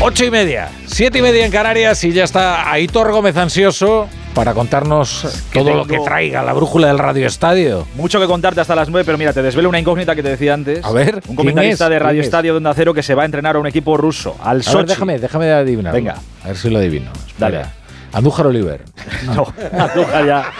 Ocho y media, siete y media en Canarias y ya está Aitor Gómez ansioso para contarnos todo lo que traiga la brújula del Radio Estadio. Mucho que contarte hasta las nueve, pero mira, te desvelo una incógnita que te decía antes. A ver, un comentarista de Radio. Estadio de Onda Cero que se va a entrenar a un equipo ruso, al A ver, déjame, déjame adivinar. Venga. A ver si lo adivino. Dale. Andújar Oliver. No, Andújar ya.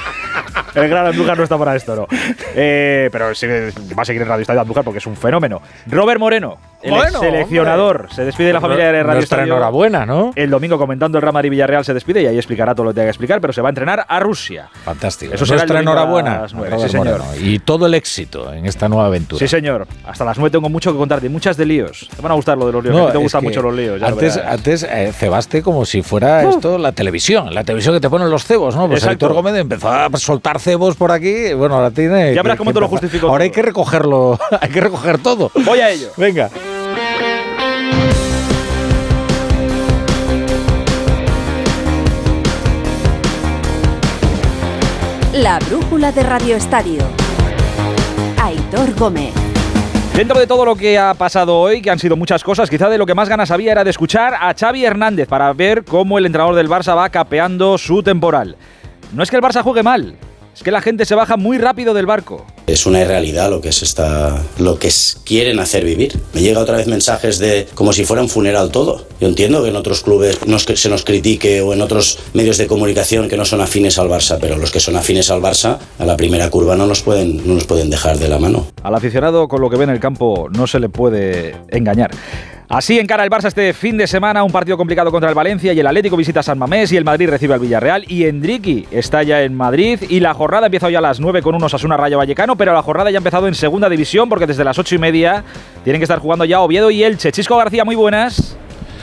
El gran Andújar no está para esto, ¿no? Eh, pero sí, va a seguir en Radio Estadio Andújar porque es un fenómeno. Robert Moreno, el Bueno, seleccionador, se despide de la familia de Radio Nuestra Estadio. enhorabuena, ¿no? El domingo comentando el Real Madrid Villarreal se despide y ahí explicará todo lo que tenga que explicar, pero se va a entrenar a Rusia. Fantástico. Eso será Nuestra enhorabuena. las Sí, señor. Y todo el éxito en esta nueva aventura. Sí, señor. Hasta las 9 tengo mucho que contarte, y muchas de líos. Te van a gustar lo de los líos, que a ti te gustan mucho los líos. ya lo Antes, antes eh, cebaste como si fuera esto la televisión, la televisión que te ponen los cebos, ¿no? Pues. Héctor Gómez empezó a soltar cebos por aquí. Bueno, ahora tiene. Ya verás cómo te lo justifico Ahora hay todo. que recogerlo, hay que recoger todo. Voy a ello. Venga. La brújula de Radio Estadio. Aitor Gómez. Dentro de todo lo que ha pasado hoy, que han sido muchas cosas, quizá de lo que más ganas había era de escuchar a Xavi Hernández para ver cómo el entrenador del Barça va capeando su temporal. No es que el Barça juegue mal, es que la gente se baja muy rápido del barco. Es una irrealidad lo que se está, lo que quieren hacer vivir. Me llega otra vez mensajes de como si fuera un funeral todo. Yo entiendo que en otros clubes nos, se nos critique o en otros medios de comunicación que no son afines al Barça, pero los que son afines al Barça a la primera curva no nos pueden, no nos pueden dejar de la mano. Al aficionado con lo que ve en el campo no se le puede engañar. Así encara el Barça este fin de semana, un partido complicado contra el Valencia y el Atlético visita San Mamés y el Madrid recibe al Villarreal y Endriqui está ya en Madrid y la jornada empieza hoy a las 9 con unos Asuna Rayo Vallecano, pero la jornada ya ha empezado en segunda división porque desde las 8 y media tienen que estar jugando ya Oviedo y Elche. Chisco García, muy buenas.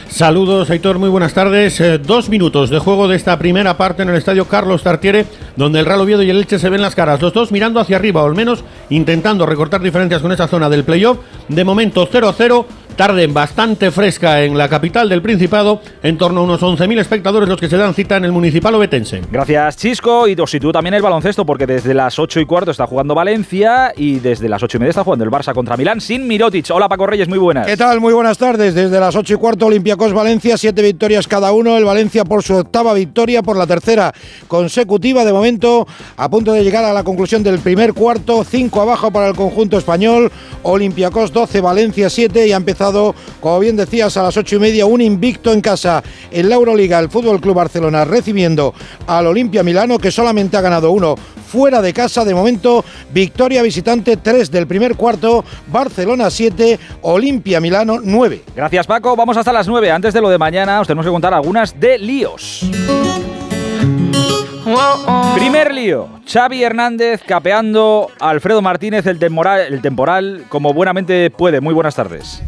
Saludos, Aitor, muy buenas tardes. Eh, dos minutos de juego de esta primera parte en el estadio Carlos Tartiere, donde el Real Oviedo y el Elche se ven las caras. Los dos mirando hacia arriba, o al menos intentando recortar diferencias con esa zona del playoff. De momento 0-0. Tarde bastante fresca en la capital del Principado, en torno a unos 11.000 espectadores los que se dan cita en el municipal obetense. Gracias, Chisco. Y tú también el baloncesto, porque desde las 8 y cuarto está jugando Valencia y desde las 8 y media está jugando el Barça contra Milán sin Mirotic. Hola, Paco Reyes, muy buenas. ¿Qué tal? Muy buenas tardes. Desde las 8 y cuarto, Olympiacos Valencia, siete victorias cada uno. El Valencia por su octava victoria, por la tercera consecutiva. De momento, a punto de llegar a la conclusión del primer cuarto, cinco abajo para el conjunto español. Olympiacos 12, Valencia 7 y ha empezado, como bien decías, a las 8 y media, un invicto en casa en la Euroliga, el Fútbol Club Barcelona recibiendo al Olimpia Milano, que solamente ha ganado uno fuera de casa. De momento, victoria visitante 3 del primer cuarto, Barcelona 7, Olimpia Milano 9. Gracias, Paco. Vamos hasta las 9. Antes de lo de mañana, os tenemos que contar algunas de líos. Primer lío. Xavi Hernández capeando Alfredo Martínez el temporal como buenamente puede. Muy buenas tardes.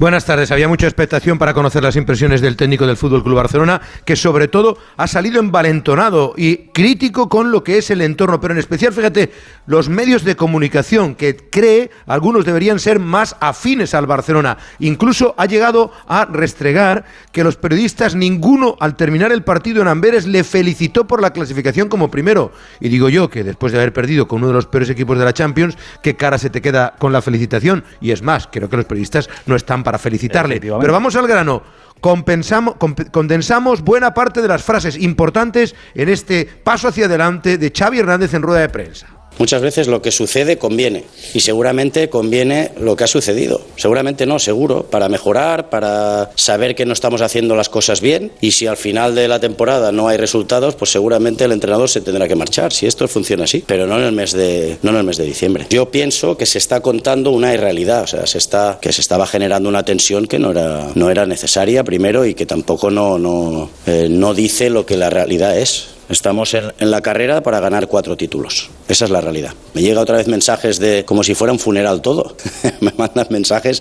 Buenas tardes. Había mucha expectación para conocer las impresiones del técnico del Fútbol Club Barcelona, que sobre todo ha salido envalentonado y crítico con lo que es el entorno, pero en especial, fíjate, los medios de comunicación que cree algunos deberían ser más afines al Barcelona. Incluso ha llegado a restregar que los periodistas ninguno al terminar el partido en Amberes le felicitó por la clasificación como primero. Y digo yo que después de haber perdido con uno de los peores equipos de la Champions, qué cara se te queda con la felicitación. Y es más, creo que los periodistas no están para felicitarle. Efectivamente. Pero vamos al grano. Compensamos, comp- condensamos buena parte de las frases importantes en este paso hacia adelante de Xavi Hernández en rueda de prensa. Muchas veces lo que sucede conviene y seguramente conviene lo que ha sucedido. Seguramente no, seguro, para mejorar, para saber que no estamos haciendo las cosas bien y si al final de la temporada no hay resultados, pues seguramente el entrenador se tendrá que marchar. Si esto funciona así, pero no en el mes de no en el mes de diciembre. Yo pienso que se está contando una irrealidad, o sea, se está que se estaba generando una tensión que no era no era necesaria primero y que tampoco no no eh, no dice lo que la realidad es. Estamos en, la carrera para ganar cuatro títulos. Esa es la realidad. Me llega otra vez mensajes de como si fuera un funeral todo. me mandan mensajes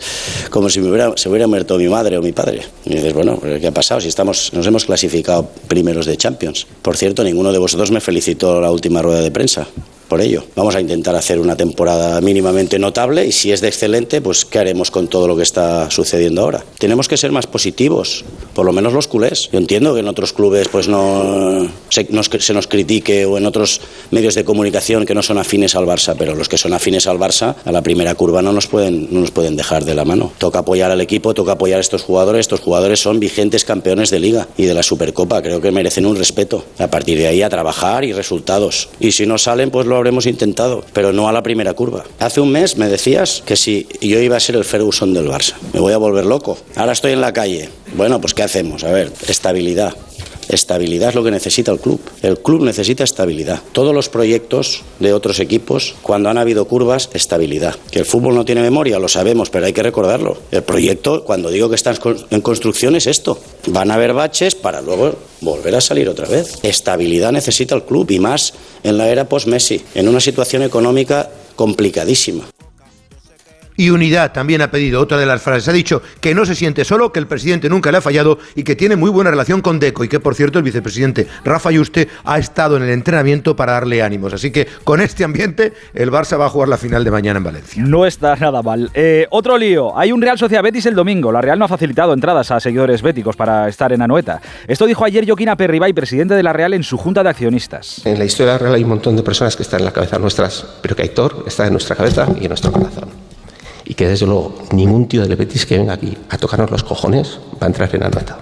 como si me hubiera, se hubiera muerto mi madre o mi padre. Y dices, bueno, ¿pero ¿qué ha pasado? Si estamos, nos hemos clasificado primeros de Champions. Por cierto, ninguno de vosotros me felicitó la última rueda de prensa. Por ello. Vamos a intentar hacer una temporada mínimamente notable y si es de excelente, pues ¿qué haremos con todo lo que está sucediendo ahora? Tenemos que ser más positivos, por lo menos los culés. Yo entiendo que en otros clubes pues no se nos, se nos critique o en otros medios de comunicación que no son afines al Barça, pero los que son afines al Barça a la primera curva no nos pueden, no nos pueden dejar de la mano. Toca apoyar al equipo, toca apoyar a estos jugadores. Estos jugadores son vigentes campeones de liga y de la Supercopa. Creo que merecen un respeto. A partir de ahí a trabajar y resultados. Y si no salen, pues lo habremos intentado, pero no a la primera curva. Hace un mes me decías que si yo iba a ser el Ferguson del Barça, me voy a volver loco. Ahora estoy en la calle. Bueno, pues ¿qué hacemos? A ver, estabilidad. Estabilidad es lo que necesita el club. El club necesita estabilidad. Todos los proyectos de otros equipos, cuando han habido curvas, estabilidad. Que el fútbol no tiene memoria, lo sabemos, pero hay que recordarlo. El proyecto, cuando digo que está en construcción, es esto. Van a haber baches para luego volver a salir otra vez. Estabilidad necesita el club y más en la era post-Messi, en una situación económica complicadísima y unidad también ha pedido otra de las frases. Ha dicho que no se siente solo, que el presidente nunca le ha fallado y que tiene muy buena relación con Deco y que, por cierto, el vicepresidente Rafa Yuste ha estado en el entrenamiento para darle ánimos. Así que con este ambiente, el Barça va a jugar la final de mañana en Valencia. No está nada mal. Eh, otro lío. Hay un Real Sociedad Betis el domingo. La Real no ha facilitado entradas a seguidores béticos para estar en Anoeta. Esto dijo ayer Joaquín Aperribay, presidente de la Real, en su junta de accionistas. En la historia de la Real hay un montón de personas que están en la cabeza nuestras, pero que Aitor está en nuestra cabeza y en nuestro corazón y que desde luego ningún tío del Betis que venga aquí a tocarnos los cojones va a entrar en Anoeta.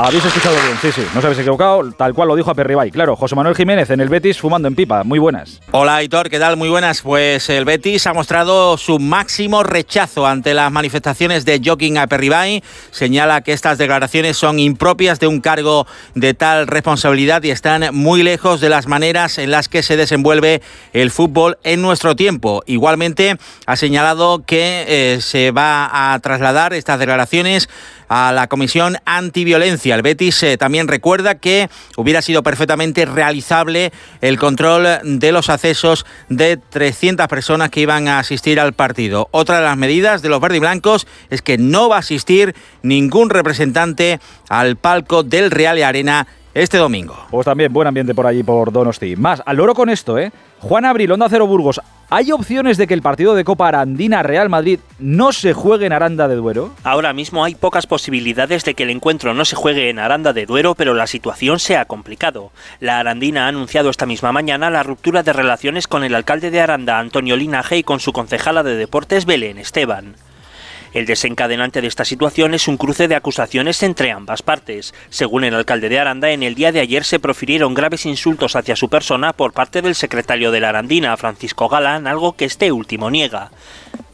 Habéis escuchado bien, sí, sí, no os habéis equivocado, tal cual lo dijo a Perribay. Claro, José Manuel Jiménez en el Betis fumando en pipa. Muy buenas. Hola, Aitor, ¿qué tal? Muy buenas. Pues el Betis ha mostrado su máximo rechazo ante las manifestaciones de Joaquín Aperribay. Señala que estas declaraciones son impropias de un cargo de tal responsabilidad y están muy lejos de las maneras en las que se desenvuelve el fútbol en nuestro tiempo. Igualmente ha señalado que eh, se va a trasladar estas declaraciones a la Comisión Antiviolencia. El Betis eh, también recuerda que hubiera sido perfectamente realizable el control de los accesos de 300 personas que iban a asistir al partido. Otra de las medidas de los verde y blancos es que no va a asistir ningún representante al palco del Real y Arena este domingo. Pues también buen ambiente por allí, por Donosti. Más, al loro con esto, ¿eh? Juan Abril, Onda Cero Burgos. ¿Hay opciones de que el partido de Copa Arandina Real Madrid no se juegue en Aranda de Duero? Ahora mismo hay pocas posibilidades de que el encuentro no se juegue en Aranda de Duero, pero la situación se ha complicado. La Arandina ha anunciado esta misma mañana la ruptura de relaciones con el alcalde de Aranda, Antonio Linaje, y con su concejala de deportes, Belén Esteban. El desencadenante de esta situación es un cruce de acusaciones entre ambas partes. Según el alcalde de Aranda, en el día de ayer se profirieron graves insultos hacia su persona por parte del secretario de la Arandina, Francisco Galán, algo que este último niega.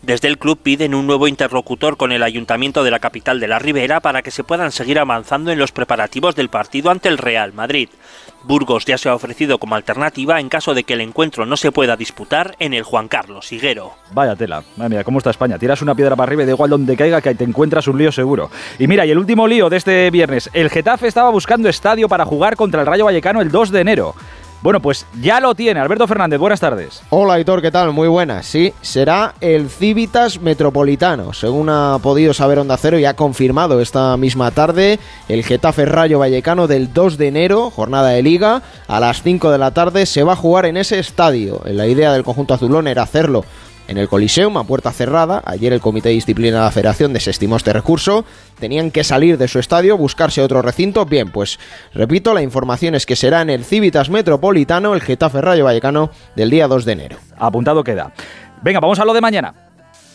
Desde el club piden un nuevo interlocutor con el ayuntamiento de la capital de la Ribera para que se puedan seguir avanzando en los preparativos del partido ante el Real Madrid. Burgos ya se ha ofrecido como alternativa en caso de que el encuentro no se pueda disputar en el Juan Carlos Higuero. Vaya tela, mira cómo está España. Tiras una piedra para arriba y da igual donde caiga que te encuentras un lío seguro. Y mira, y el último lío de este viernes. El Getafe estaba buscando estadio para jugar contra el Rayo Vallecano el 2 de enero. Bueno, pues ya lo tiene. Alberto Fernández, buenas tardes. Hola, Hitor, ¿qué tal? Muy buenas. Sí, será el Civitas Metropolitano. Según ha podido saber Onda Cero y ha confirmado esta misma tarde, el Getafe Rayo Vallecano del 2 de enero, jornada de liga, a las 5 de la tarde, se va a jugar en ese estadio. La idea del conjunto azulón era hacerlo en el Coliseum a puerta cerrada. Ayer el Comité de Disciplina de la Federación desestimó este recurso. Tenían que salir de su estadio, buscarse otro recinto. Bien, pues repito, la información es que será en el Civitas Metropolitano, el Getafe Rayo Vallecano, del día 2 de enero. Apuntado queda. Venga, vamos a lo de mañana.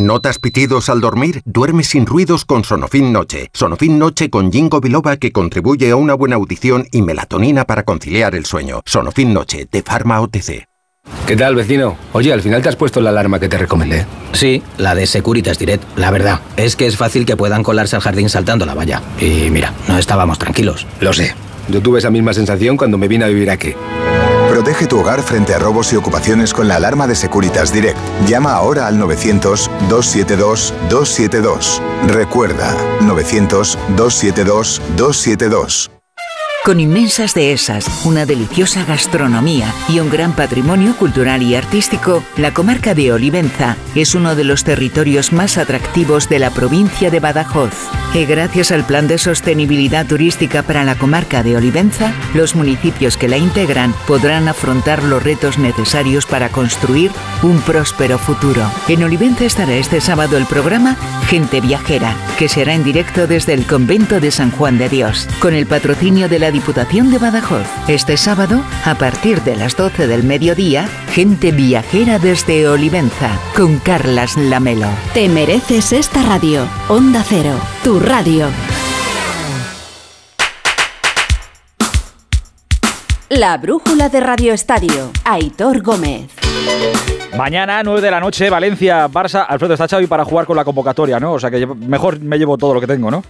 ¿Notas pitidos al dormir? Duerme sin ruidos con Sonofin Noche. Sonofin Noche con Jingo Biloba que contribuye a una buena audición y melatonina para conciliar el sueño. Sonofin Noche de Pharma OTC. ¿Qué tal, vecino? Oye, al final te has puesto la alarma que te recomendé. Sí, la de Securitas Direct. La verdad, es que es fácil que puedan colarse al jardín saltando la valla. Y mira, no estábamos tranquilos. Lo sé. Yo tuve esa misma sensación cuando me vine a vivir aquí. Protege tu hogar frente a robos y ocupaciones con la alarma de Securitas Direct. Llama ahora al 900-272-272. Recuerda, 900-272-272. Con inmensas dehesas, una deliciosa gastronomía y un gran patrimonio cultural y artístico, la comarca de Olivenza es uno de los territorios más atractivos de la provincia de Badajoz. Gracias al Plan de Sostenibilidad Turística para la comarca de Olivenza, los municipios que la integran podrán afrontar los retos necesarios para construir un próspero futuro. En Olivenza estará este sábado el programa Gente Viajera, que será en directo desde el convento de San Juan de Dios, con el patrocinio de la Diputación de Badajoz. Este sábado, a partir de las 12 del mediodía, Gente Viajera desde Olivenza, con Carlas Lamelo. Te mereces esta radio. Onda Cero, radio. La brújula de Radio Estadio. Aitor Gómez. Mañana, 9 de la noche, Valencia, Barça. Alfredo está Xavi para jugar con la convocatoria, ¿no? O sea que mejor me llevo todo lo que tengo, ¿no?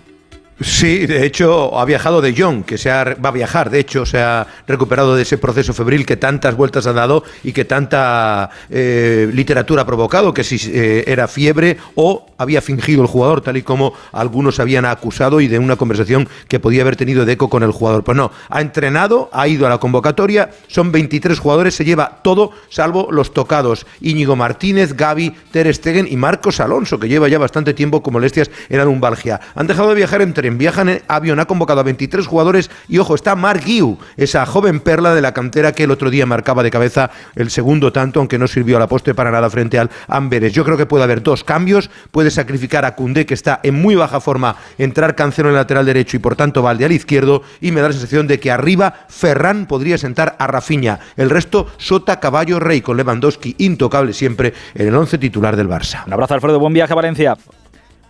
Sí, de hecho ha viajado De Jong, que se ha, va a viajar, de hecho se ha recuperado de ese proceso febril que tantas vueltas ha dado y que tanta eh, literatura ha provocado, que si eh, era fiebre o había fingido el jugador, tal y como algunos habían acusado y de una conversación que podía haber tenido de eco con el jugador. Pues no, ha entrenado, ha ido a la convocatoria, son 23 jugadores, se lleva todo salvo los tocados. Íñigo Martínez, Gaby, Ter Stegen y Marcos Alonso, que lleva ya bastante tiempo con molestias en la lumbalgia. Han dejado de viajar entre viajan en avión, ha convocado a 23 jugadores y ojo, está Mark Guiu, esa joven perla de la cantera que el otro día marcaba de cabeza el segundo tanto, aunque no sirvió a la poste para nada frente al Amberes. Yo creo que puede haber dos cambios, puede sacrificar a Cundé, que está en muy baja forma, entrar Cancelo en el lateral derecho y por tanto Valde al izquierdo, y me da la sensación de que arriba Ferran podría sentar a Rafinha. El resto, Sota, Caballo, Rey, con Lewandowski intocable siempre en el once titular del Barça. Un abrazo, Alfredo, buen viaje Valencia.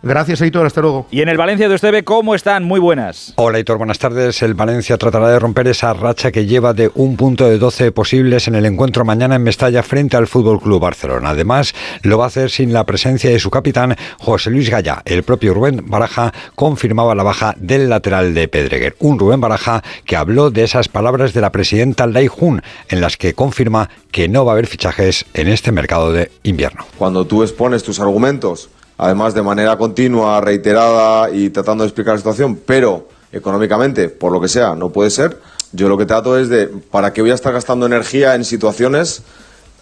Gracias, Aitor. Hasta luego. Y en el Valencia de Esteve, ¿cómo están? Muy buenas. Hola, Aitor. Buenas tardes. El Valencia tratará de romper esa racha que lleva de un punto de 12 posibles en el encuentro mañana en Mestalla frente al Fútbol Club Barcelona. Además, lo va a hacer sin la presencia de su capitán, José Luis Gaya. El propio Rubén Baraja confirmaba la baja del lateral de Pedreguer. Un Rubén Baraja que habló de esas palabras de la presidenta Lai Jun, en las que confirma que no va a haber fichajes en este mercado de invierno. Cuando tú expones tus argumentos además de manera continua, reiterada y tratando de explicar la situación, pero económicamente, por lo que sea, no puede ser. Yo lo que trato es de, ¿para qué voy a estar gastando energía en situaciones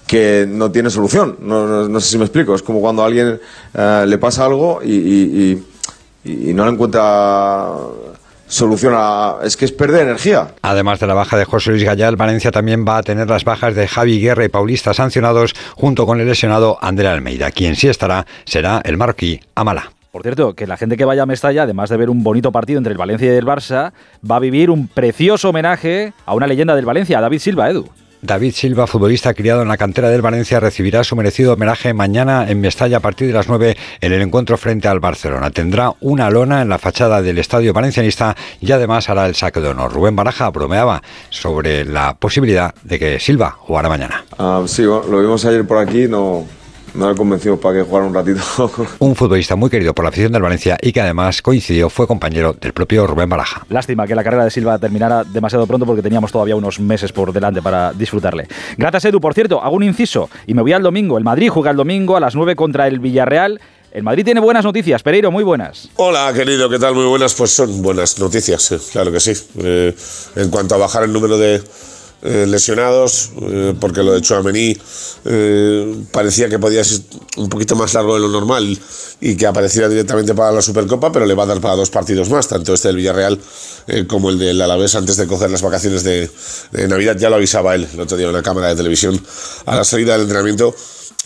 que no tienen solución? No, sé si me explico. Es como cuando a alguien eh, le pasa algo y, y no le encuentra soluciona. Es que es perder energía. Además de la baja de José Luis Gallal, Valencia también va a tener las bajas de Javi Guerra y Paulista sancionados junto con el lesionado André Almeida. Quien sí estará será el marroquí Amala. Por cierto, que la gente que vaya a Mestalla, además de ver un bonito partido entre el Valencia y el Barça, va a vivir un precioso homenaje a una leyenda del Valencia, David Silva, Edu. David Silva, futbolista criado en la cantera del Valencia, recibirá su merecido homenaje mañana en Mestalla a partir de las 9 en el encuentro frente al Barcelona. Tendrá una lona en la fachada del estadio valencianista y además hará el saque de honor. Rubén Baraja bromeaba sobre la posibilidad de que Silva jugara mañana. Ah, sí, lo vimos ayer por aquí, no, me ha convencido para que jugara un ratito. un futbolista muy querido por la afición del Valencia y que además coincidió, fue compañero del propio Rubén Baraja. Lástima que la carrera de Silva terminara demasiado pronto porque teníamos todavía unos meses por delante para disfrutarle. Gracias Edu, por cierto, hago un inciso y me voy al domingo. El Madrid juega el domingo a las 9 contra el Villarreal. El Madrid tiene buenas noticias, Pereiro, muy buenas. Hola, querido, ¿qué tal? Muy buenas, pues son buenas noticias, claro que sí. Eh, en cuanto a bajar el número de, eh, lesionados, eh, porque lo de Chouameni eh, parecía que podía ser un poquito más largo de lo normal y que apareciera directamente para la Supercopa, pero le va a dar para dos partidos más, tanto este del Villarreal como el del Alavés antes de coger las vacaciones de, Navidad. Ya lo avisaba él el otro día en una cámara de televisión a la salida del entrenamiento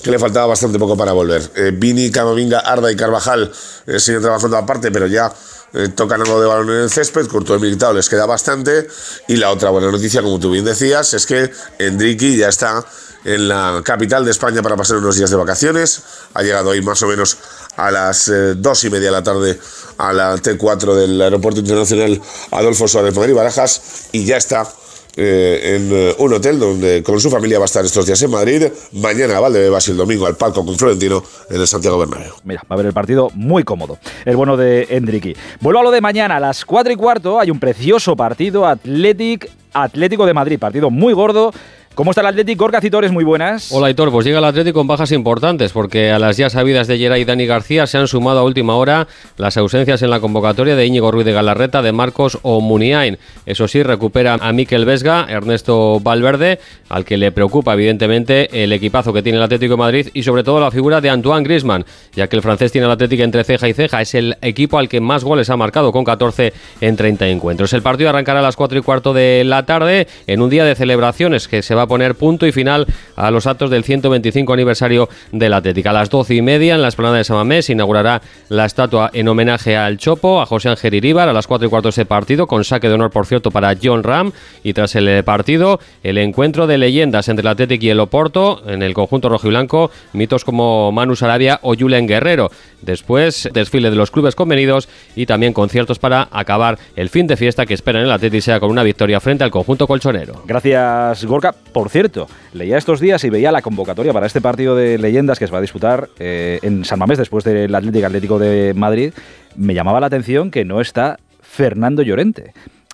que le faltaba bastante poco para volver. Vini, Camavinga, Arda y Carvajal siguen trabajando aparte, pero ya eh, tocan algo de balón en el césped, Courtois Militao les queda bastante. Y la otra buena noticia, como tú bien decías, es que Enrique ya está en la capital de España para pasar unos días de vacaciones. Ha llegado hoy más o menos a las eh, dos y media de la tarde a la T4 del Aeropuerto Internacional Adolfo Suárez Madrid Barajas y ya está eh, en eh, un hotel donde con su familia va a estar estos días en Madrid. Mañana Valdebebas y el domingo al palco con Florentino en el Santiago Bernabéu. Mira, va a haber el partido muy cómodo. El bueno de Endricky. Vuelvo a lo de mañana a las 4 y cuarto. Hay un precioso partido Athletic, Atlético de Madrid. Partido muy gordo. ¿Cómo está el Atlético? Gorka Citores, muy buenas. Hola, Hitor. Pues llega el Atlético con bajas importantes porque a las ya sabidas de Geray y Dani García se han sumado a última hora las ausencias en la convocatoria de Íñigo Ruiz de Galarreta, de Marcos o Muniain. Eso sí, recupera a Miquel Vesga, Ernesto Valverde, al que le preocupa evidentemente el equipazo que tiene el Atlético de Madrid y sobre todo la figura de Antoine Griezmann, ya que el francés tiene al Atlético entre ceja y ceja. Es el equipo al que más goles ha marcado con 14 en 30 encuentros. El partido arrancará a las 4 y cuarto de la tarde en un día de celebraciones que se va a poner punto y final a los actos del 125 aniversario de la Atlética. A las 12 y media en la esplanada de Samamés se inaugurará la estatua en homenaje al Chopo, a José Ángel Iríbar, a las 4 y cuarto ese partido, con saque de honor, por cierto, para John Ram. Y tras el partido, el encuentro de leyendas entre el Atlético y el Oporto, en el conjunto rojo y blanco, mitos como Manu Sarabia o Julen Guerrero. Después, desfile de los clubes convenidos y también conciertos para acabar el fin de fiesta que espera en el Atlético sea con una victoria frente al conjunto colchonero. Gracias, Gorka. Por cierto, leía estos días y veía la convocatoria para este partido de leyendas que se va a disputar eh, en San Mamés después del Atlético Atlético de Madrid. Me llamaba la atención que no está Fernando Llorente,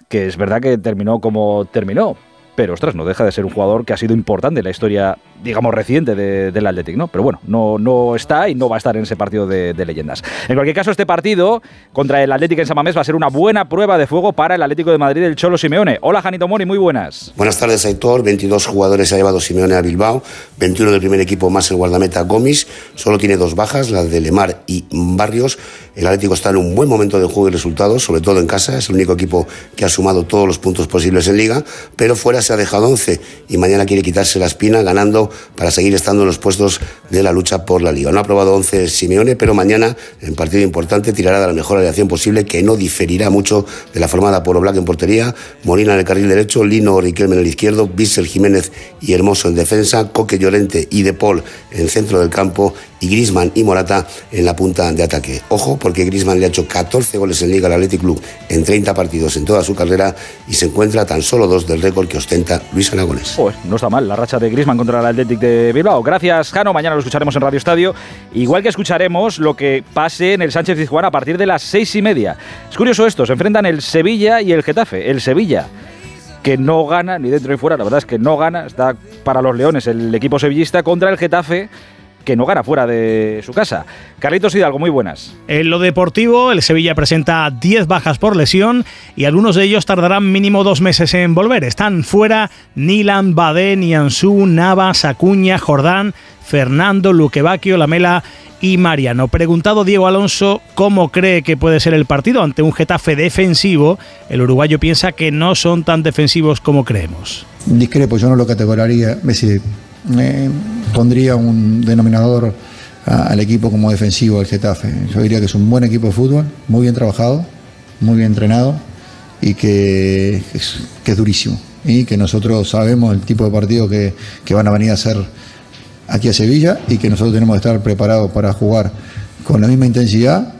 que es verdad que terminó como terminó, pero ostras, no deja de ser un jugador que ha sido importante en la historia, digamos, reciente de, del Athletic, ¿no? Pero bueno, no, no está y no va a estar en ese partido de, leyendas. En cualquier caso, este partido contra el Atlético en Samamés va a ser una buena prueba de fuego para el Atlético de Madrid del Cholo Simeone. Hola, Janito Mori, muy buenas. Buenas tardes, Aitor. 22 jugadores ha llevado Simeone a Bilbao, 21 del primer equipo más el guardameta Gomis. Solo tiene dos bajas, las de Lemar y Barrios. El Atlético está en un buen momento de juego y resultados, sobre todo en casa. Es el único equipo que ha sumado todos los puntos posibles en liga, pero fuera se ha dejado 11 y mañana quiere quitarse la espina ganando para seguir estando en los puestos de la lucha por la liga. No ha probado 11 Simeone, pero mañana, en partido importante, tirará de la mejor alineación posible, que no diferirá mucho de la formada por Oblak en portería, Molina en el carril derecho, Lino Riquelme en el izquierdo, Bissell Jiménez y Hermoso en defensa, Coque Llorente y De Paul en centro del campo y Grisman y Morata en la punta de ataque. Ojo, porque Grisman le ha hecho 14 goles en Liga al Athletic Club en 30 partidos en toda su carrera y se encuentra tan solo dos del récord que ostenta Luis Aragones. Pues no está mal la racha de Griezmann contra el De Bilbao. Gracias, Jano. Mañana lo escucharemos en Radio Estadio. Igual que escucharemos lo que pase en el Sánchez Pizjuán a partir de las seis y media. Es curioso esto, se enfrentan el Sevilla y el Getafe. El Sevilla que no gana, ni dentro ni fuera, la verdad es que no gana, está para los Leones el equipo sevillista contra el Getafe que no gana fuera de su casa. Carlitos Hidalgo, muy buenas. En lo deportivo, el Sevilla presenta 10 bajas por lesión y algunos de ellos tardarán mínimo dos meses en volver. Están fuera Nilan, Badé, Nianzú, Navas, Acuña, Jordán, Fernando, Luquevaquio, Lamela y Mariano. Preguntado Diego Alonso cómo cree que puede ser el partido ante un Getafe defensivo, el uruguayo piensa que no son tan defensivos como creemos. Discrepo, yo no lo decir, eh, pondría un denominador al equipo como defensivo del Getafe. Yo diría que es un buen equipo de fútbol, muy bien trabajado, muy bien entrenado y que es, durísimo. Y que nosotros sabemos el tipo de partido que van a venir a hacer aquí a Sevilla y que nosotros tenemos que estar preparados para jugar con la misma intensidad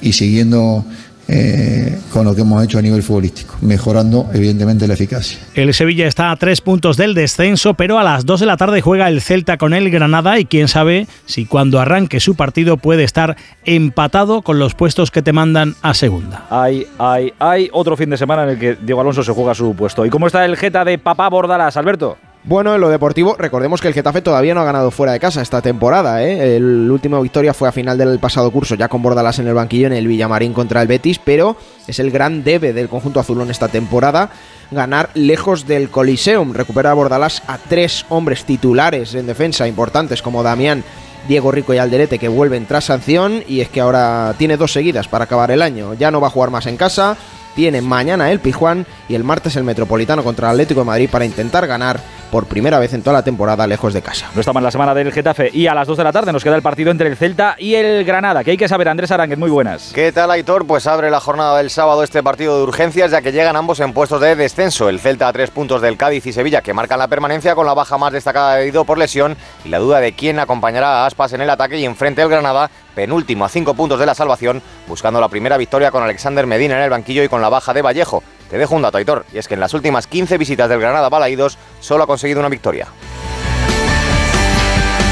y siguiendo eh, con lo que hemos hecho a nivel futbolístico, mejorando evidentemente la eficacia. El Sevilla está a tres puntos del descenso, pero a las 2 de la tarde juega el Celta con el Granada y quién sabe si cuando arranque su partido puede estar empatado con los puestos que te mandan a segunda. Hay, hay, hay otro fin de semana en el que Diego Alonso se juega su puesto. ¿Y cómo está el Geta de Papá Bordalas, Alberto? Bueno, en lo deportivo, recordemos que el Getafe todavía no ha ganado fuera de casa esta temporada. ¿eh? El último victoria fue a final del pasado curso, ya con Bordalas en el banquillo en el Villamarín contra el Betis, pero es el gran debe del conjunto azulón esta temporada ganar lejos del Coliseum. Recupera a Bordalas a tres hombres titulares en defensa importantes como Damián. Diego Rico y Alderete que vuelven tras sanción y es que ahora tiene dos seguidas para acabar el año. Ya no va a jugar más en casa, tiene mañana el Pijuán y el martes el Metropolitano contra el Atlético de Madrid para intentar ganar por primera vez en toda la temporada lejos de casa. No está mal la semana del Getafe y a las 2 de la tarde nos queda el partido entre el Celta y el Granada. Que hay que saber, Andrés Aránguez, muy buenas. ¿Qué tal, Aitor? Pues abre la jornada del sábado este partido de urgencias, ya que llegan ambos en puestos de descenso. El Celta a tres puntos del Cádiz y Sevilla, que marcan la permanencia con la baja más destacada de Ido por lesión y la duda de quién acompañará a Aspas en el ataque y enfrente el Granada, penúltimo a cinco puntos de la salvación, buscando la primera victoria con Alexander Medina en el banquillo y con la baja de Vallejo. Te dejo un dato, Aitor, y es que en las últimas 15 visitas del Granada a Balaídos solo ha conseguido una victoria.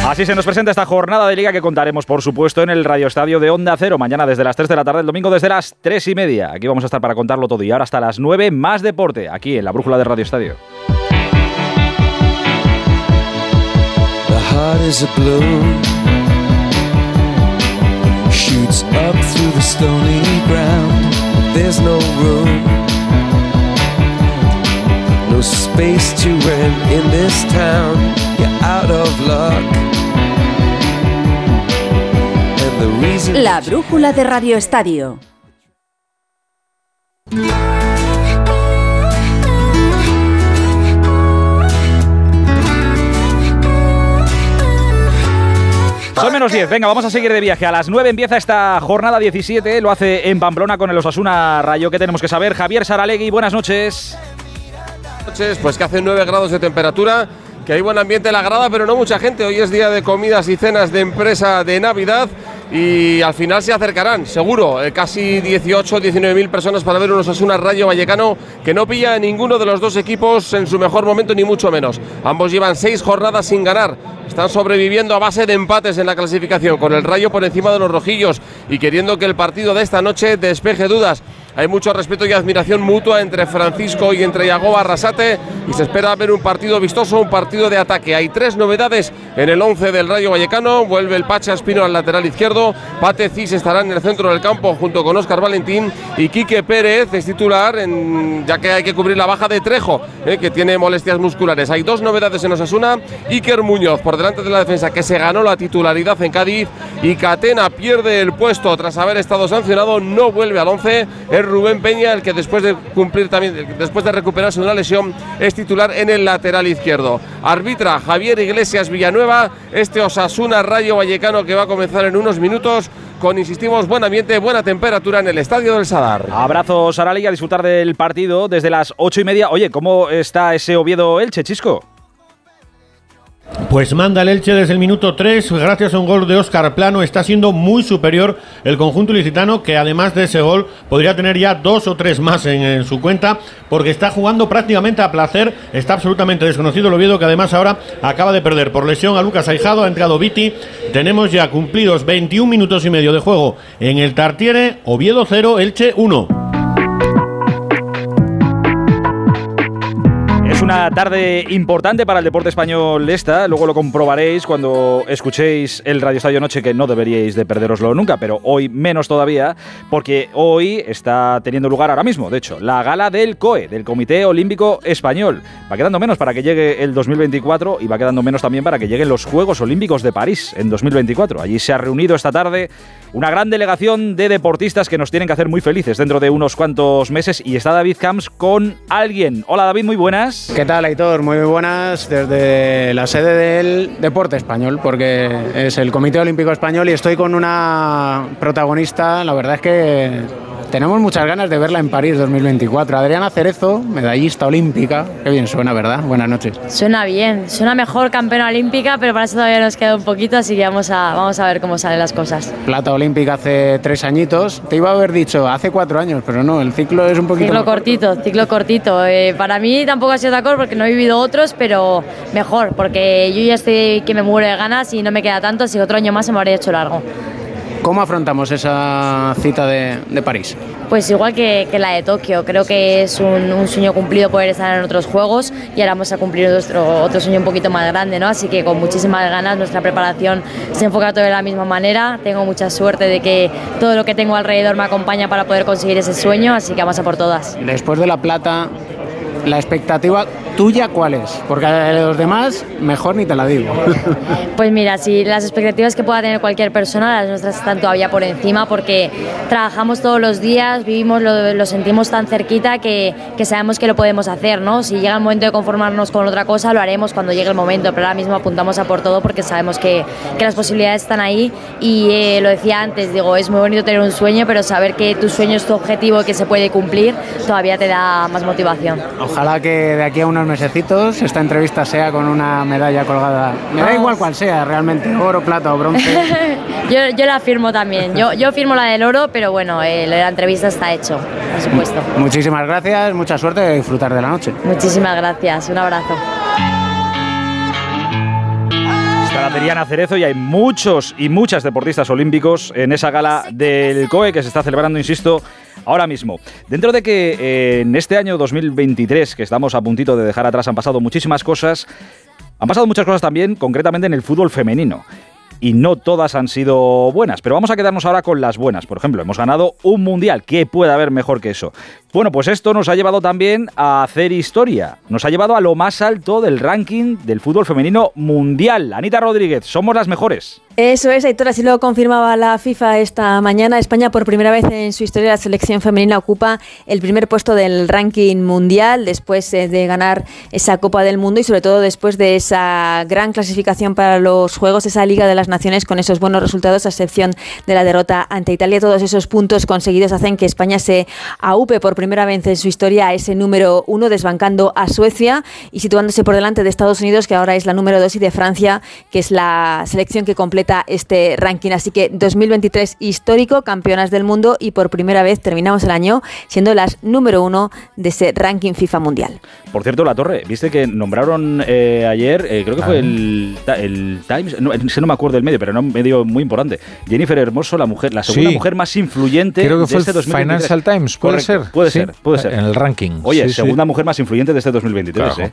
Así se nos presenta esta jornada de liga que contaremos, por supuesto, en el Radio Estadio de Onda Cero. Mañana desde las 3 de la tarde, el domingo desde las 3 y media. Aquí vamos a estar para contarlo todo. Y ahora hasta las 9, más deporte, aquí en la brújula de Radio Estadio. heart is a balloon. Shoots up through the stony ground. There's no room. No space to rent in this town. You're out of luck. And the reason La brújula de Radio Estadio. Son menos 10. Venga, vamos a seguir de viaje. A las 9 empieza esta jornada 17. Lo hace en Pamplona con el Osasuna Rayo. ¿Qué tenemos que saber? Javier Saralegui, buenas noches. Noches, pues que hace 9 grados de temperatura, que hay buen ambiente en la grada, pero no mucha gente. Hoy es día de comidas y cenas de empresa de Navidad y al final se acercarán, seguro, eh, casi 18 19 mil personas para ver un Osasuna Rayo Vallecano que no pilla a ninguno de los dos equipos en su mejor momento, ni mucho menos. Ambos llevan seis jornadas sin ganar. Están sobreviviendo a base de empates en la clasificación, con el Rayo por encima de los rojillos y queriendo que el partido de esta noche despeje dudas. Hay mucho respeto y admiración mutua entre Francisco y entre Yagoba Arrasate y se espera ver un partido vistoso, un partido de ataque. Hay tres novedades en el 11 del Rayo Vallecano. Vuelve el Pacha Espino al lateral izquierdo. Pate Cis estará en el centro del campo junto con Óscar Valentín y Quique Pérez es titular, en- ya que hay que cubrir la baja de Trejo, eh, que tiene molestias musculares. Hay dos novedades en Osasuna. Iker Muñoz por delante de la defensa que se ganó la titularidad en Cádiz y Catena pierde el puesto tras haber estado sancionado, no vuelve al 11. Rubén Peña el que después de cumplir también después de recuperarse de una lesión es titular en el lateral izquierdo. Arbitra Javier Iglesias Villanueva, este Osasuna Rayo Vallecano que va a comenzar en unos minutos con insistimos buen ambiente, buena temperatura en el estadio del Sadar. Abrazo, Saralegui, a disfrutar del partido desde las 8 y media. Oye, ¿cómo está ese Oviedo Elche, Chisco? Pues manda el Elche desde el minuto 3, gracias a un gol de Óscar Plano, está siendo muy superior el conjunto ilicitano, que además de ese gol podría tener ya dos o tres más en, en su cuenta, porque está jugando prácticamente a placer, está absolutamente desconocido el Oviedo, que además ahora acaba de perder por lesión a Lucas Aijado, ha entrado Viti, tenemos ya cumplidos 21 minutos y medio de juego en el Tartiere, Oviedo 0, Elche 1. Es una tarde importante para el deporte español esta, luego lo comprobaréis cuando escuchéis el Radio Estadio Noche, que no deberíais de perderoslo nunca, pero hoy menos todavía, porque hoy está teniendo lugar ahora mismo, de hecho, la gala del COE, del Comité Olímpico Español. Va quedando menos para que llegue el 2024 y va quedando menos también para que lleguen los Juegos Olímpicos de París en 2024. Allí se ha reunido esta tarde una gran delegación de deportistas que nos tienen que hacer muy felices dentro de unos cuantos meses y está David Camps con alguien. Hola David, muy buenas. ¿Qué tal, Aitor? Muy buenas desde la sede del Deporte Español, porque es el Comité Olímpico Español y estoy con una protagonista, la verdad es que tenemos muchas ganas de verla en París 2024. Adriana Cerezo, medallista olímpica, qué bien suena, ¿verdad? Buenas noches. Suena bien, suena mejor campeona olímpica, pero para eso todavía nos queda un poquito, así que vamos a, vamos a ver cómo salen las cosas. Plata olímpica hace tres añitos. Te iba a haber dicho hace cuatro años, pero no, el ciclo es un poquito Ciclo cortito, ciclo cortito. Eh, para mí tampoco ha sido de acuerdo porque no he vivido otros, pero mejor, porque yo ya estoy que me muero de ganas y no me queda tanto, así que otro año más se me habría hecho largo. ¿Cómo afrontamos esa cita de, de París? Pues igual que, que la de Tokio, creo que es un, un sueño cumplido poder estar en otros Juegos y ahora vamos a cumplir nuestro, otro sueño un poquito más grande, ¿no? Así que con muchísimas ganas nuestra preparación se enfoca todo de la misma manera. Tengo mucha suerte de que todo lo que tengo alrededor me acompaña para poder conseguir ese sueño, así que vamos a por todas. Después de la plata, la expectativa tuya cuál es? Porque a los demás mejor ni te la digo. Pues mira, si las expectativas que pueda tener cualquier persona, las nuestras están todavía por encima porque trabajamos todos los días, vivimos, lo, lo sentimos tan cerquita que, que sabemos que lo podemos hacer, ¿no? Si llega el momento de conformarnos con otra cosa, lo haremos cuando llegue el momento, pero ahora mismo apuntamos a por todo porque sabemos que, que las posibilidades están ahí y eh, lo decía antes, digo, es muy bonito tener un sueño, pero saber que tu sueño es tu objetivo y que se puede cumplir, todavía te da más motivación. Ojalá que de aquí a unos mesecitos esta entrevista sea con una medalla colgada. Me da Vamos. igual cuál sea, realmente, oro, plata o bronce. yo, yo la firmo también, yo, yo firmo la del oro, pero bueno, eh, la entrevista está hecho, por supuesto. Muchísimas gracias, mucha suerte y disfrutar de la noche. Muchísimas gracias, un abrazo. Está la Adriana Cerezo y hay muchos y muchas deportistas olímpicos en esa gala del COE que se está celebrando, insisto, ahora mismo. Dentro de que eh, en este año 2023, que estamos a puntito de dejar atrás, han pasado muchísimas cosas. Han pasado muchas cosas también, concretamente en el fútbol femenino. Y no todas han sido buenas, pero vamos a quedarnos ahora con las buenas. Por ejemplo, hemos ganado un mundial. ¿Qué puede haber mejor que eso? Bueno, pues esto nos ha llevado también a hacer historia. Nos ha llevado a lo más alto del ranking del fútbol femenino mundial. Anita Rodríguez, somos las mejores. Eso es, Aitor, así lo confirmaba la FIFA esta mañana. España por primera vez en su historia la selección femenina ocupa el primer puesto del ranking mundial después eh, de ganar esa Copa del Mundo y sobre todo después de esa gran clasificación para los Juegos, esa Liga de las Naciones con esos buenos resultados, a excepción de la derrota ante Italia. Todos esos puntos conseguidos hacen que España se aupe por primera vez en su historia a ese número uno, desbancando a Suecia y situándose por delante de Estados Unidos, que ahora es la número dos, y de Francia, que es la selección que completa este ranking. Así que 2023 histórico, campeonas del mundo y por primera vez terminamos el año siendo las número uno de ese ranking FIFA mundial. Por cierto, La Torre, viste que nombraron eh, ayer, eh, creo que fue el, el Times, no, ese no me acuerdo del medio, pero era un medio muy importante. Jennifer Hermoso, la mujer, la segunda Sí. mujer más influyente Creo que fue de este el 2023. Financial Times, ¿puede Correcto, ser? Puede Sí, ser, puede ser. en el ranking. Oye, Sí, sí. segunda mujer más influyente de este 2023. Claro. ¿eh?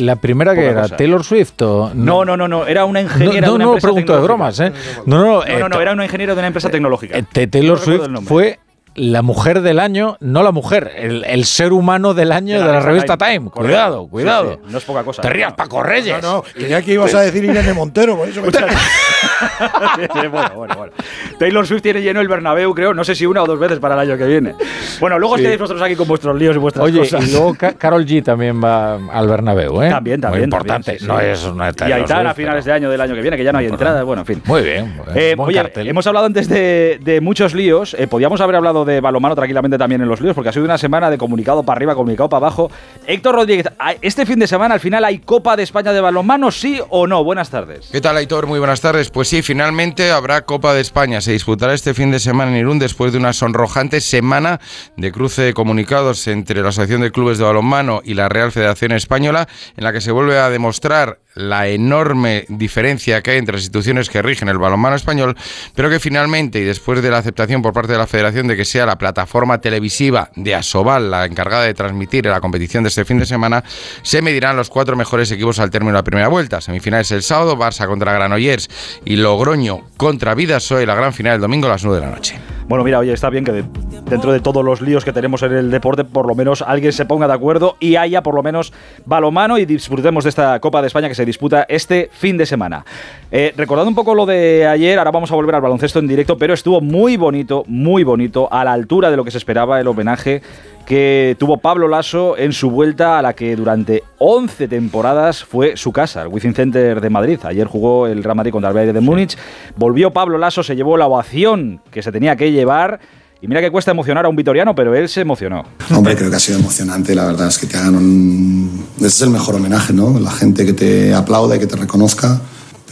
La- No primera que era cosa. Taylor Swift o No, no, no, no, era una No, ingeniera no, de una no, empresa pregunto de tecnológica. bromas, ¿eh? No, no, No, eh, no, no, era una ingeniera de una empresa tecnológica. Eh, Taylor No Swift fue la mujer del año, no la mujer, el, el ser humano del año de la, revista Time. Cuidado, Sí, cuidado. sí, no es poca cosa. Te rías, Paco Reyes. No, no, creía que ibas a decir Irene Montero, por eso me bueno, bueno, bueno. Taylor Swift tiene lleno el Bernabéu, creo, no sé si una o dos veces para el año que viene. Bueno, luego Sí. estáis vosotros aquí con vuestros líos y vuestras Oye, cosas. y luego Ca- Carol G también va al Bernabéu, ¿eh? También, también. Muy importante. también, sí, no sí. es una Y Taylor Aitana a finales de año del año que viene, que ya no hay entradas. Bueno, en fin. Muy bien. Eh, buen oye, cartel. hemos hablado antes de, de muchos líos. Eh, podíamos haber hablado de balomano tranquilamente también en los líos, porque ha sido una semana de comunicado para arriba, comunicado para abajo. Héctor Rodríguez, ¿a- ¿este fin de semana al final hay Copa de España de balonmano, sí o no? Buenas tardes. ¿Qué tal, Aitor? Muy buenas tardes. Pues sí, finalmente habrá Copa de España. Se disputará este fin de semana en Irún después de una sonrojante semana de cruce de comunicados entre la Asociación de Clubes de Balonmano y la Real Federación Española, en la que se vuelve a demostrar la enorme diferencia que hay entre las instituciones que rigen el balonmano español, pero que finalmente, y después de la aceptación por parte de la Federación de que sea la plataforma televisiva de Asobal la encargada de transmitir la competición de este fin de semana, se medirán los cuatro mejores equipos al término de la primera vuelta. Semifinales el sábado, Barça contra Granollers y Logroño contra Vidasoy, la gran final el domingo a las 9 de la noche. Bueno, mira, oye, está bien que dentro de todos los líos que tenemos en el deporte, por lo menos alguien se ponga de acuerdo y haya por lo menos balomano y disfrutemos de esta Copa de España que se disputa este fin de semana. Eh, recordando un poco lo de ayer, ahora vamos a volver al baloncesto en directo, pero estuvo muy bonito, muy bonito, a la altura de lo que se esperaba el homenaje que tuvo Pablo Lasso en su vuelta a la que durante 11 temporadas fue su casa, el Wizzing Center de Madrid. Ayer jugó el Real Madrid contra el Bayern de Múnich. Volvió Pablo Lasso, se llevó la ovación que se tenía que llevar. Y mira que cuesta emocionar a un vitoriano, pero él se emocionó. Hombre, creo que ha sido emocionante, la verdad es que te hagan un... Ese es el mejor homenaje, ¿no? La gente que te aplauda y que te reconozca.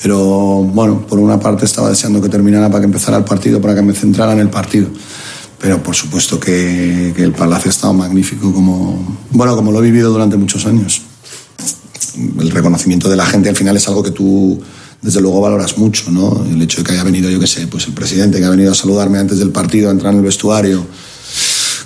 Pero bueno, por una parte estaba deseando que terminara para que empezara el partido, para que me centrara en el partido. Pero por supuesto que, que el Palacio ha estado magnífico, como, bueno, como lo he vivido durante muchos años. El reconocimiento de la gente al final es algo que tú, desde luego, valoras mucho, ¿no? El hecho de que haya venido, yo qué sé, pues el presidente que ha venido a saludarme antes del partido, a entrar en el vestuario.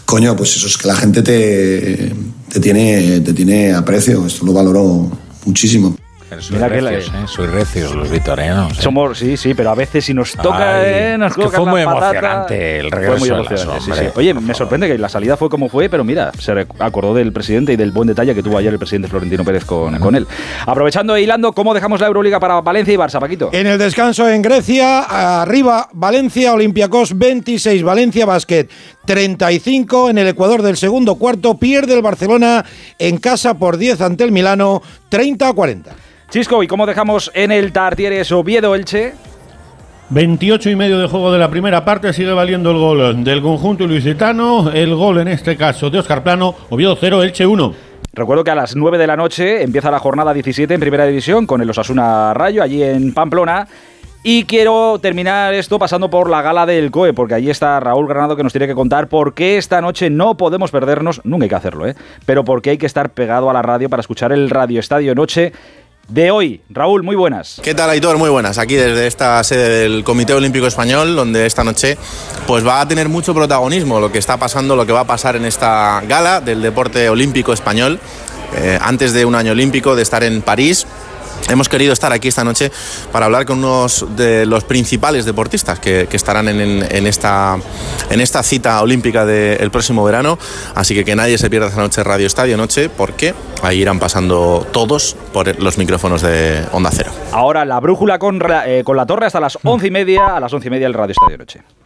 Coño, pues eso es que la gente te, te, tiene, te tiene aprecio, esto lo valoro muchísimo. Soy Mira que la- recios, ¿eh? Soy recios los vitorianos. ¿eh? Somos, sí, sí, pero a veces si nos toca, Ay, eh, nos es que toca fue la muy patata. emocionante el Fue regreso muy de emocionante, sí, sí. Oye, me sorprende que la salida fue como fue, pero mira, se acordó del presidente y del buen detalle que tuvo ayer el presidente Florentino Pérez con, con él. Aprovechando e hilando, ¿cómo dejamos la Euroliga para Valencia y Barça, Paquito? En el descanso en Grecia, arriba Valencia, Olympiacos 26, Valencia Basket 35 en el Ecuador del segundo cuarto, pierde el Barcelona en casa por 10 ante el Milano 30 a 40. Chisco, ¿y cómo dejamos en el Tartieres Oviedo-Elche? 28 y medio de juego de la primera parte, sigue valiendo el gol del conjunto ilicitano, el gol en este caso de Oscar Plano, Oviedo 0, Elche 1. Recuerdo que a las 9 de la noche empieza la jornada 17 en Primera División con el Osasuna Rayo, allí en Pamplona. Y quiero terminar esto pasando por la gala del COE, porque allí está Raúl Granado que nos tiene que contar por qué esta noche no podemos perdernos, nunca hay que hacerlo, ¿eh? pero por qué hay que estar pegado a la radio para escuchar el Radio Estadio Noche de hoy. Raúl, muy buenas. ¿Qué tal, Aitor? Muy buenas. Aquí desde esta sede del Comité Olímpico Español, donde esta noche pues va a tener mucho protagonismo lo que está pasando, lo que va a pasar en esta gala del deporte olímpico español. Eh, antes de un año olímpico, de estar en París, Hemos querido estar aquí esta noche para hablar con unos de los principales deportistas que, estarán en, esta, en esta cita olímpica del próximo verano. Así que que nadie se pierda esta noche Radio Estadio Noche porque ahí irán pasando todos por los micrófonos de Onda Cero. Ahora la brújula con, eh, con la torre hasta las once y media, a las once y media el Radio Estadio Noche.